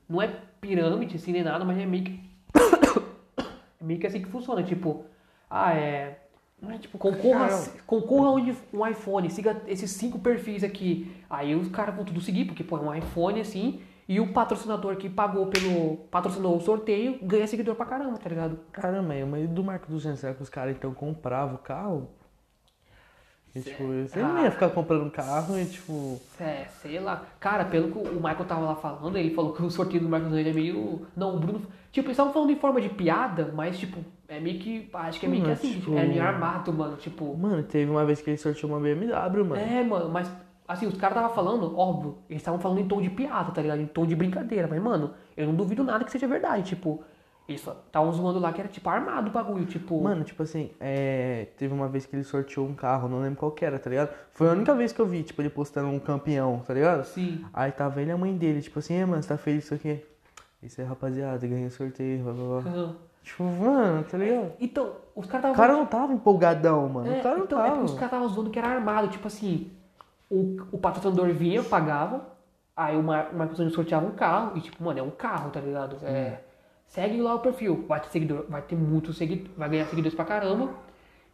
Não é pirâmide assim nem nada, mas é meio que. é meio que assim que funciona, tipo, ah, é. É tipo, concorra, concorra um, um iPhone, siga esses cinco perfis aqui. Aí os caras vão tudo seguir, porque pô, é um iPhone assim, e o patrocinador que pagou pelo. patrocinou o sorteio ganha seguidor pra caramba, tá ligado? Caramba, mas e do Marco 200, será que os caras então compravam o carro? E, tipo, você não ia ficar comprando carro e tipo. É, sei lá. Cara, pelo que o Michael tava lá falando, ele falou que o sorteio do Marcos Anjos é meio. Não, o Bruno. Tipo, eles estavam falando em forma de piada, mas, tipo, é meio que. Acho que é meio que Hum, assim. tipo- É meio armado, mano. Tipo. Mano, teve uma vez que ele sorteou uma BMW, mano. É, mano, mas. Assim, os caras estavam falando, óbvio, eles estavam falando em tom de piada, tá ligado? Em tom de brincadeira. Mas, mano, eu não duvido nada que seja verdade. Tipo, Eles só estavam zoando lá que era tipo armado o bagulho, tipo. Mano, tipo assim, é, teve uma vez que ele sorteou um carro, não lembro qual que era, tá ligado? Foi a única vez que eu vi, tipo, ele postando um campeão, tá ligado? Sim. Aí tava ele e a mãe dele, tipo assim, é, mano, você tá feliz isso aqui? Isso aí, rapaziada, ganhei o sorteio, blá blá blá. Aham. Tipo, mano, tá ligado? Então, os caras O estavam. cara não tava empolgadão, mano. É, o cara não então, é tava. porque os caras estavam zoando que era armado, tipo assim, o, o patrocinador vinha, pagava, aí o mar- o Marcos Antônio sorteava um carro, e tipo, mano, é um carro, tá ligado? É, segue lá o perfil, vai ter seguidor, vai ter muito seguidor, vai ganhar seguidores pra caramba.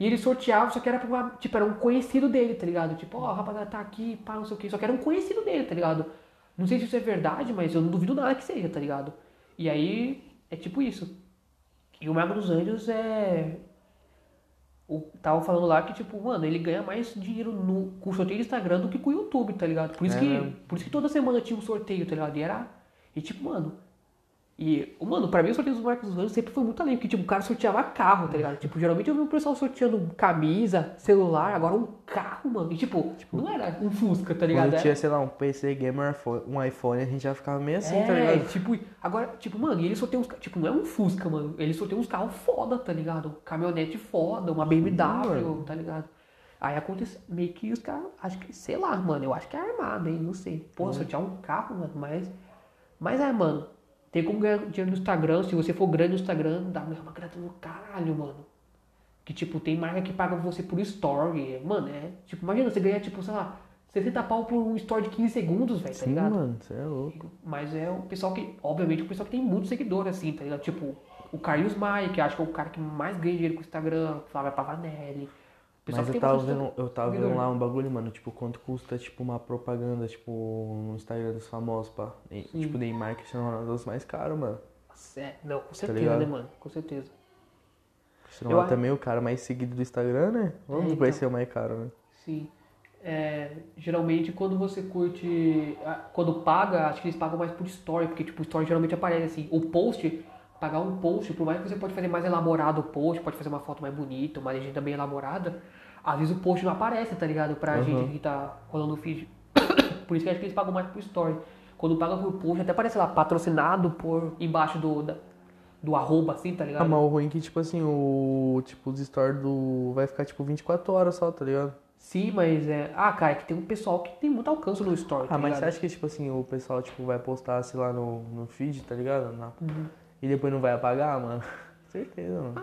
E ele sorteava, só que era pra tipo, era um conhecido dele, tá ligado? Tipo, ó, rapaziada, tá aqui, pá, não sei o que, só que era um conhecido dele, tá ligado? Não sei se isso é verdade, mas eu não duvido nada que seja, tá ligado? E aí, é tipo isso. E o Mago dos Anjos é. O, tava falando lá que, tipo, mano, ele ganha mais dinheiro no, com o sorteio do Instagram do que com o YouTube, tá ligado? Por isso, É que, por isso que toda semana tinha um sorteio, tá ligado? E era. E tipo, mano. E, mano, pra mim o sorteio dos Marcos dos Anjos sempre foi muito além, porque, tipo, o cara sorteava carro, tá ligado? Tipo, geralmente eu vi o pessoal sorteando camisa, celular, agora um carro, mano. E, tipo, não era um Fusca, tá ligado? Quando tinha, sei lá, um PC gamer, um iPhone, a gente já ficava meio assim, é, tá ligado? tipo, agora, tipo, mano, e ele sorteia uns, tipo, não é um Fusca, mano, ele sorteia uns carros foda, tá ligado? Caminhonete foda, uma BMW, mano. tá ligado? Aí acontece, meio que os caras, acho que, sei lá, mano, eu acho que é armado, hein, não sei. Pô, Uhum. sortear um carro, mano, mas, mas é, mano, tem como ganhar dinheiro no Instagram, se você for grande no Instagram, dá uma grana no caralho, mano. Que, tipo, tem marca que paga você por story, mano, é, tipo, imagina, você ganha, tipo, sei lá, 60 pau por um story de 15 segundos, velho, tá Sim, ligado? mano, você é louco. Mas é o pessoal que, obviamente, o pessoal que tem muito seguidor, assim, tá ligado? Tipo, o Carlos Maia, que acho que é o cara que mais ganha dinheiro com o Instagram, Flávia Pavanelli. Pessoal Mas que eu tava vendo, eu tava vendo lá um bagulho, mano, tipo, quanto custa, tipo, uma propaganda, tipo, no Instagram dos famosos, pá. E, tipo, Neymar, Cristiano Ronaldo, os mais caros, mano. É, não, com certeza, ligado? né, mano? Com certeza. Cristiano Ronaldo também, o cara mais seguido do Instagram, né? Vamos então. conhecer o mais caro, né? Sim. É, geralmente, quando você curte. Quando paga, acho que eles pagam mais por story, porque, tipo, story geralmente aparece assim. O post, pagar um post, por mais que você pode fazer mais elaborado o post, pode fazer uma foto mais bonita, uma legenda bem elaborada, às vezes o post não aparece, tá ligado? Pra Aham. gente que tá rolando o feed. por isso que acho que eles pagam mais por story. Quando paga por post, até aparece lá, patrocinado por embaixo do, da- do arroba, assim, tá ligado? Ah, mas o ruim é que, tipo assim, o. Tipo, os stories do. Vai ficar, tipo, 24 horas só, tá ligado? Sim, mas é. Ah, cara, é que tem um pessoal que tem muito alcance no story. tá Ah, mas ligado? você acha que, tipo assim, o pessoal, tipo, vai postar, sei lá, no, no feed, tá ligado? Na- Uhum. E depois não vai apagar, mano? Certeza, mano.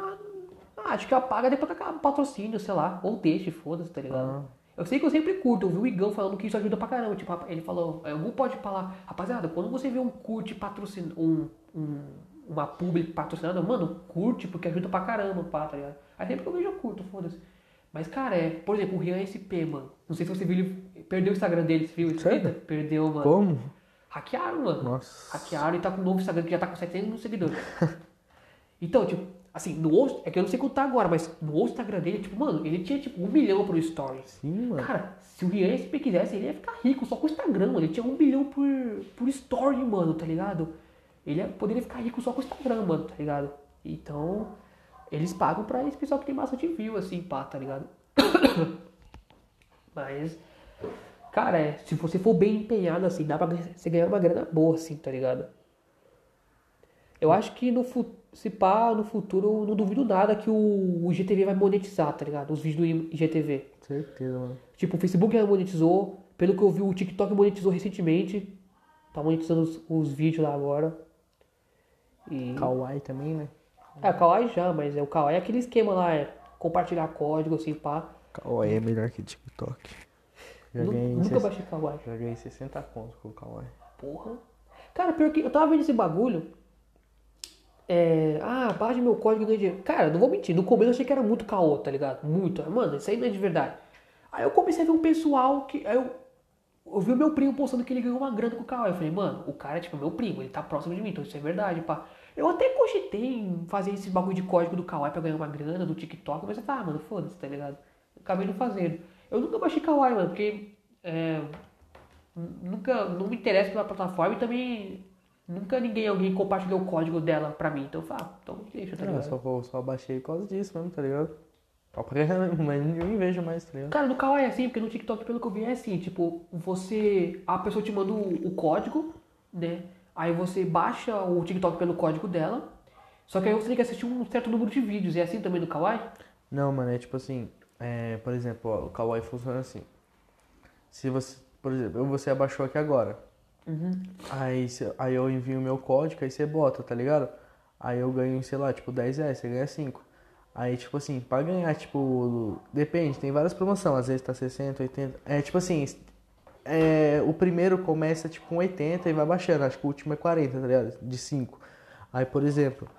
Ah, acho que apaga depois que acaba o patrocínio, sei lá. Ou deixa, foda-se, tá ligado? Ah. Eu sei que eu sempre curto, eu vi o Igão falando que isso ajuda pra caramba. Tipo, ele falou, algum pode falar, rapaziada, quando você vê um curte patrocin... um, um, uma public patrocinada, mano, curte porque ajuda pra caramba, pá, tá ligado? Aí sempre que eu vejo eu curto, foda-se. Mas, cara, é, por exemplo, o Rian SP, mano. Não sei se você viu, ele perdeu o Instagram dele, você viu? Sério? Perdeu, mano. Como? Hackearam, mano. Nossa. Hackearam e tá com um novo Instagram que já tá com 700 mil seguidores. então, tipo, assim, no outro, é que eu não sei tá agora, mas no outro Instagram dele, tipo, mano, ele tinha tipo um milhão por story. Sim, mano. Cara, se o Rian SP quisesse, ele ia ficar rico só com o Instagram, mano. Ele tinha um milhão por, por story, mano, tá ligado? Ele ia- poderia ficar rico só com o Instagram, mano, tá ligado? Então, eles pagam pra esse pessoal que tem bastante view, assim, pá, tá ligado? Mas, cara, é, se você for bem empenhado, assim, dá pra você ganhar uma grana boa, assim, tá ligado? Eu acho que no se pá, no futuro, eu não duvido nada que o, o IGTV vai monetizar, tá ligado? Os vídeos do IGTV. Certeza, mano. Tipo, o Facebook já monetizou. Pelo que eu vi, o TikTok monetizou recentemente. Tá monetizando os, os vídeos lá agora. E... Kawaii também, né? É, o Kawaii já, mas é o Kawaii é aquele esquema lá, é compartilhar código, assim, pá. Kawaii é melhor que TikTok. Ganhei, Nunca ses- baixei Kawaii. já ganhei 60 contos com o Kawaii. Porra. Cara, pior que eu tava vendo esse bagulho. É. Ah, baixe meu código e ganha dinheiro. Cara, não vou mentir. No começo eu achei que era muito caô, tá ligado? Muito. Mano, isso aí não é de verdade. Aí eu comecei a ver um pessoal que. Aí eu, eu vi o meu primo postando que ele ganhou uma grana com o Kawaii. Eu falei, mano, o cara é tipo meu primo, ele tá próximo de mim, então isso é verdade, pá. Eu até cogitei em fazer esse bagulho de código do Kawaii pra ganhar uma grana do TikTok, mas eu falei, ah, mano, foda-se, tá ligado? Acabei não fazendo. Eu nunca baixei Kawaii, mano, porque. É, nunca não me interessa pela plataforma e também nunca ninguém alguém compartilhou o código dela pra mim então eu falo, ah, então deixa tá Não, ligado? só, vou- só baixei por causa disso mesmo, tá ligado? Só mas eu nem vejo mais, tá ligado? Cara, no Kawaii é assim, porque no TikTok, pelo que eu vi, é assim, tipo, você. A pessoa te manda o, o código, né? Aí você baixa o TikTok pelo código dela. Só que aí você tem que assistir um certo número de vídeos. É assim também no Kawaii? Não, mano, é tipo assim, é, por exemplo, ó, o Kawaii funciona assim. Se você, por exemplo, você abaixou aqui agora. Aí, cê- aí eu envio o meu código, aí você bota, tá ligado? Aí eu ganho, sei lá, tipo 10 reais, você ganha 5. Aí, tipo assim, pra ganhar, tipo, depende, tem várias promoções, às vezes tá 60, 80. É tipo assim, é, o primeiro começa tipo com 80 e vai baixando, acho que o último é 40, tá ligado? De 5. Aí, por exemplo,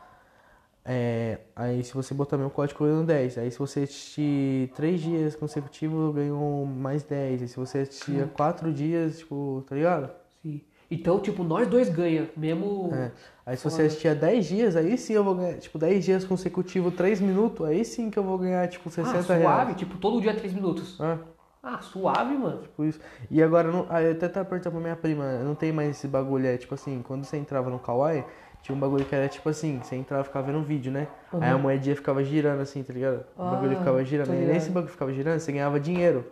é, aí se você botar meu código eu ganho 10. Aí se você assistir 3 dias consecutivos eu ganho mais 10. E se você assistir 4 dias, tipo, tá ligado? Sim. Então, tipo, nós dois ganha, mesmo. É. Aí se você assistir 10 dias, aí sim eu vou ganhar, tipo, 10 dias consecutivos, 3 minutos, aí sim que eu vou ganhar, tipo, 60 ah, suave, reais. tipo, todo dia 3 minutos. Ah, Ah, suave, mano. tipo isso. E agora, não, aí eu até tava perguntando pra minha prima, não tem mais esse bagulho, é tipo assim, quando você entrava no Kawaii, tinha um bagulho que era tipo assim, você entrava e ficava vendo um vídeo, né? Aí a moedinha ficava girando assim, tá ligado? O Ah, bagulho ficava girando. ligado. nesse bagulho ficava girando, você ganhava dinheiro.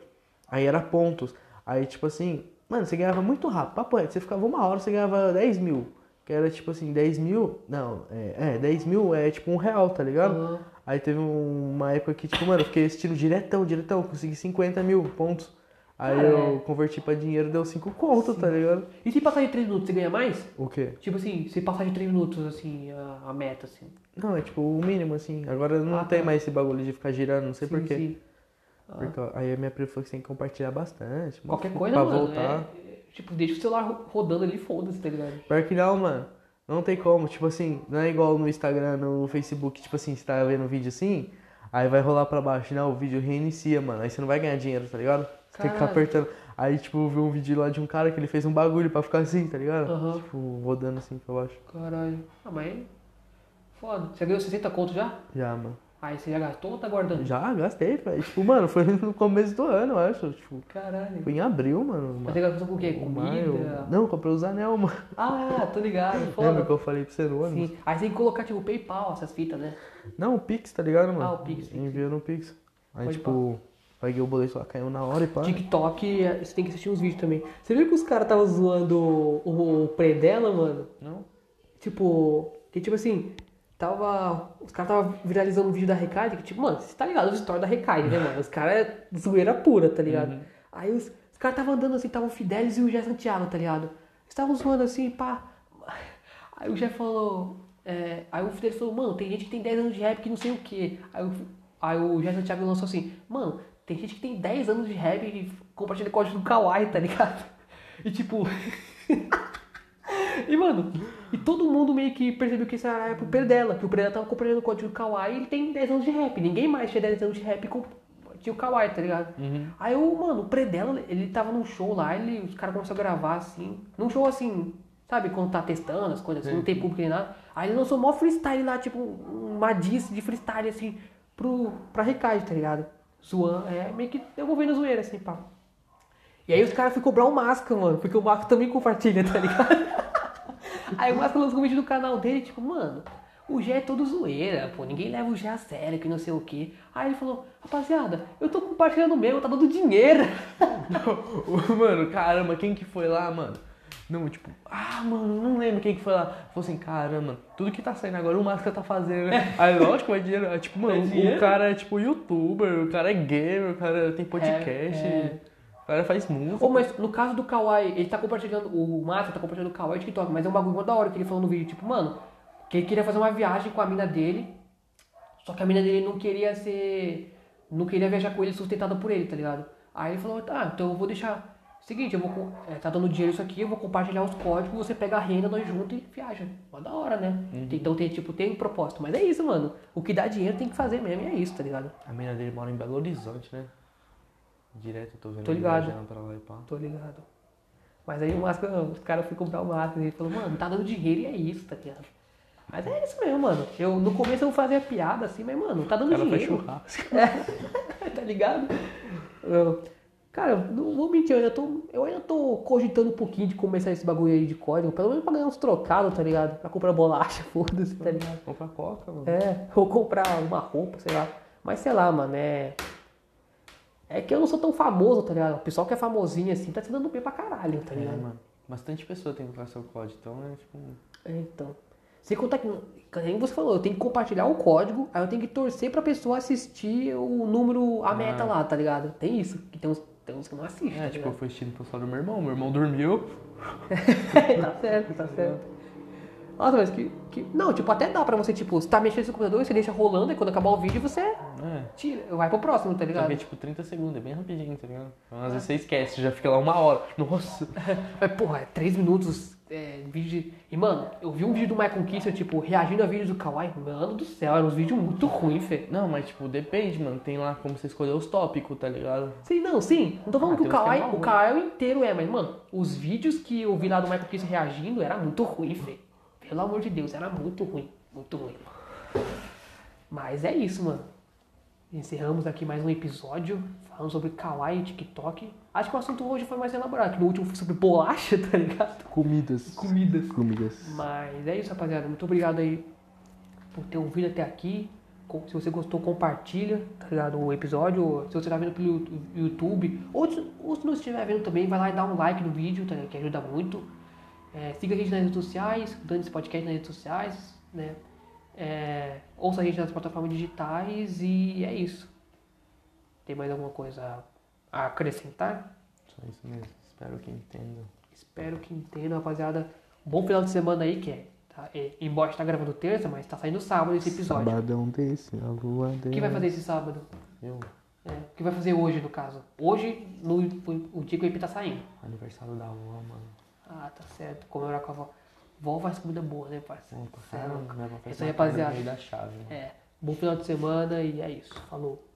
Aí era pontos. Aí tipo assim, mano, você ganhava muito rápido. Papo reto, você ficava uma hora, você ganhava 10 mil. Que era tipo assim, 10 mil. Não, é, é 10 mil é tipo um real, tá ligado? Aham. Aí teve um- uma época que, tipo, mano, eu fiquei assistindo diretão, diretão, consegui 50 mil pontos. Aí eu é. converti pra dinheiro, deu 5 conto, tá ligado? E se passar de 3 minutos, você ganha mais? O quê? Tipo assim, se passar de 3 minutos, assim, a, a meta, assim. Não, é tipo o mínimo, assim. Agora não Ah, tem tá. mais esse bagulho de ficar girando, não sei Sim, porquê. sim. Ah. Porque aí a minha prima falou que você tem que compartilhar bastante. Qualquer pra coisa, mano. voltar. é- é, tipo, deixa o celular ro- rodando ali, foda-se, tá ligado? Pior que não, mano. Não tem como. Tipo assim, não é igual no Instagram, no Facebook, tipo assim, você tá vendo um vídeo assim, aí vai rolar pra baixo. Não, o vídeo reinicia, mano. Aí você não vai ganhar dinheiro, tá ligado? Tem que ficar apertando. Aí, tipo, eu vi um vídeo lá de um cara que ele fez um bagulho pra ficar assim, tá ligado? Aham. Tipo, rodando assim pra baixo. Caralho. Ah, mas. Foda. Você ganhou 60 conto já? Já, mano. Aí você já gastou ou tá guardando? Já, gastei, velho. Tipo, mano, foi no começo do ano, eu acho. Tipo, Caralho. foi em abril, mano. Mas você gastou com o quê? Comida? maio. Não, comprei os anel, mano. Ah, tô ligado. Lembra Foda. que eu falei pra você no ônibus? Sim. Aí você tem que colocar, tipo, PayPal, essas fitas, né? Não, o Pix, tá ligado, mano? Ah, o Pix. Enviou no Pix. Aí, Pode tipo, paguei o boleto lá, caiu na hora e pá. TikTok, é, você tem que assistir uns vídeos também. Você viu que os caras estavam zoando o, o pré dela, mano? Não? Tipo, que tipo assim, tava. Os caras tava viralizando um vídeo da Recaide, que tipo, mano, você tá ligado os stories da Recaide, né, mano? Os caras é zoeira pura, tá ligado? Aí os, os caras estavam andando assim, tava o Fidelis e o Jé Santiago, tá ligado? Estavam zoando assim, pá. Aí o Jé falou. é, aí o Fidelis falou, mano, tem gente que tem 10 anos de rap que não sei o quê. Aí o, aí o Jé Santiago lançou assim, mano, tem gente que tem 10 anos de rap e compartilha código do Kawaii, tá ligado? E tipo. E, mano, e todo mundo meio que percebeu que esse era pro Pedro dela, que o Pedro dela tava compartilhando o código do Kawaii e ele tem 10 anos de rap. Ninguém mais tinha 10 anos de rap com tinha o Kawaii, tá ligado? Aí o, mano, o Predella, ele tava num show lá, ele, os caras começaram a gravar assim, num show assim, sabe, quando tá testando as coisas assim, não tem público nem nada. Aí ele lançou mó freestyle lá, tipo, uma diss de freestyle assim, pro, pra Recade, tá ligado? Zoando, é, meio que devolvendo zoeira, assim, pá. E aí os caras foram cobrar o Masca, mano, porque o Masca também compartilha, tá ligado? Aí o Masca lançou um vídeo no canal dele, tipo, mano, o Gé é todo zoeira, pô, ninguém leva o Gé a sério, que não sei o quê. Aí ele falou, rapaziada, eu tô compartilhando mesmo, tá dando dinheiro. mano, caramba, quem que foi lá, mano? Não, tipo, ah, mano, não lembro quem que foi lá. Falou assim, caramba, tudo que tá saindo agora o Máscara tá fazendo, né? Aí, lógico, vai dinheiro. Aí, tipo, mano, É dinheiro? o cara é tipo youtuber, o cara é gamer, o cara tem podcast, é. o cara faz música. Ô, mas no caso do Kawaii, ele tá compartilhando, o Massa tá compartilhando o Kawaii TikTok, mas é um bagulho mó da hora que ele falou no vídeo, tipo, mano, que ele queria fazer uma viagem com a mina dele, só que a mina dele não queria ser, não queria viajar com ele sustentada por ele, tá ligado? Aí ele falou, tá, então eu vou deixar, seguinte, eu vou, é, tá dando dinheiro isso aqui, eu vou compartilhar os códigos, você pega a renda, nós juntos e viaja. Mó da hora, né? Então tem, tipo, tem um propósito, mas é isso, mano, o que dá dinheiro tem que fazer mesmo, e é isso, tá ligado? A mina dele mora em Belo Horizonte, né? Direto eu tô vendo Tô ligado. pra lá e pá. Tô ligado. Mas aí o Máscara, os caras foram comprar o Máscara e falou, mano, tá dando dinheiro e é isso, tá ligado? Mas é isso mesmo, mano. Eu, no começo eu fazia piada assim, mas, mano, tá O dando cara faz dinheiro. churrasco. É, tá ligado? Eu- cara, não vou mentir, eu ainda, tô, eu ainda tô cogitando um pouquinho de começar esse bagulho aí de código, pelo menos pra ganhar uns trocados, tá ligado? Pra comprar bolacha, foda-se, tá ligado? Comprar coca, mano. É, ou comprar uma roupa, sei lá. Mas sei lá, mano, é. É que eu não sou tão famoso, tá ligado? O pessoal que é famosinho assim tá se dando bem pra caralho, tá É, ligado? mano. Bastante pessoa tem vocação código, então é tipo. É, então. Sem contar que, como você falou, eu tenho que compartilhar o código, aí eu tenho que torcer pra pessoa assistir o número, a meta lá, tá ligado? Tem isso. Que tem uns, tem uns que não assistem. É, tá tipo, eu fui assistindo pro celular do meu irmão, meu irmão dormiu. tá certo, tá certo. Nossa, mas que, que. Não, tipo, até dá pra você, tipo, você tá mexendo no computador, você deixa rolando, e quando acabar o vídeo você É. tira, vai pro próximo, tá ligado? é tipo 30 segundos, é bem rapidinho, tá ligado? Então, às vezes você esquece, já fica lá uma hora. Nossa! Mas, porra, é 3 minutos é, vídeo de... E, mano, eu vi um vídeo do Michael Kister, tipo, reagindo a vídeos do Kawaii. Mano do céu, eram uns vídeos muito ruins, fê. Não, mas tipo, depende, mano. Tem lá como você escolher os tópicos, tá ligado? Sim, não, sim. Não tô falando Ah, que o é Kawaii, o ruim. Kawaii inteiro é, mas, mano, os vídeos que eu vi lá do Michael Kister reagindo era muito ruim, fê. Pelo amor de Deus, era muito ruim. Muito ruim. Mas é isso, mano. Encerramos aqui mais um episódio falando sobre Kawaii e TikTok. Acho que o assunto hoje foi mais elaborado, que no último foi sobre bolacha, tá ligado? Comidas. Comidas. Comidas. Mas é isso, rapaziada. Muito obrigado aí por ter ouvido até aqui. Se você gostou, compartilha, tá ligado? O episódio. Se você tá vendo pelo YouTube, ou se, ou se não estiver vendo também, vai lá e dá um like no vídeo, tá ligado? Que ajuda muito. É, siga a gente nas redes sociais, dando esse podcast nas redes sociais, né? É, ouça a gente nas plataformas digitais e é isso. Tem mais alguma coisa a acrescentar? Só isso mesmo. Espero que entendam. Espero que entendam, rapaziada. Bom final de semana aí, que é. Tá, é embora está gravando terça, mas tá saindo sábado esse episódio. Sabadão desse, a lua desse. O que vai fazer esse sábado? Eu, É, o que vai fazer hoje, no caso? Hoje, no, o dia que o EP tá saindo. aniversário da avó, mano. Ah, tá certo. Comemorar com a avó. Vó faz comida boa, né, parceiro? É avó faz Isso aí, rapaziada. né? É. Bom final de semana e é isso. Falou.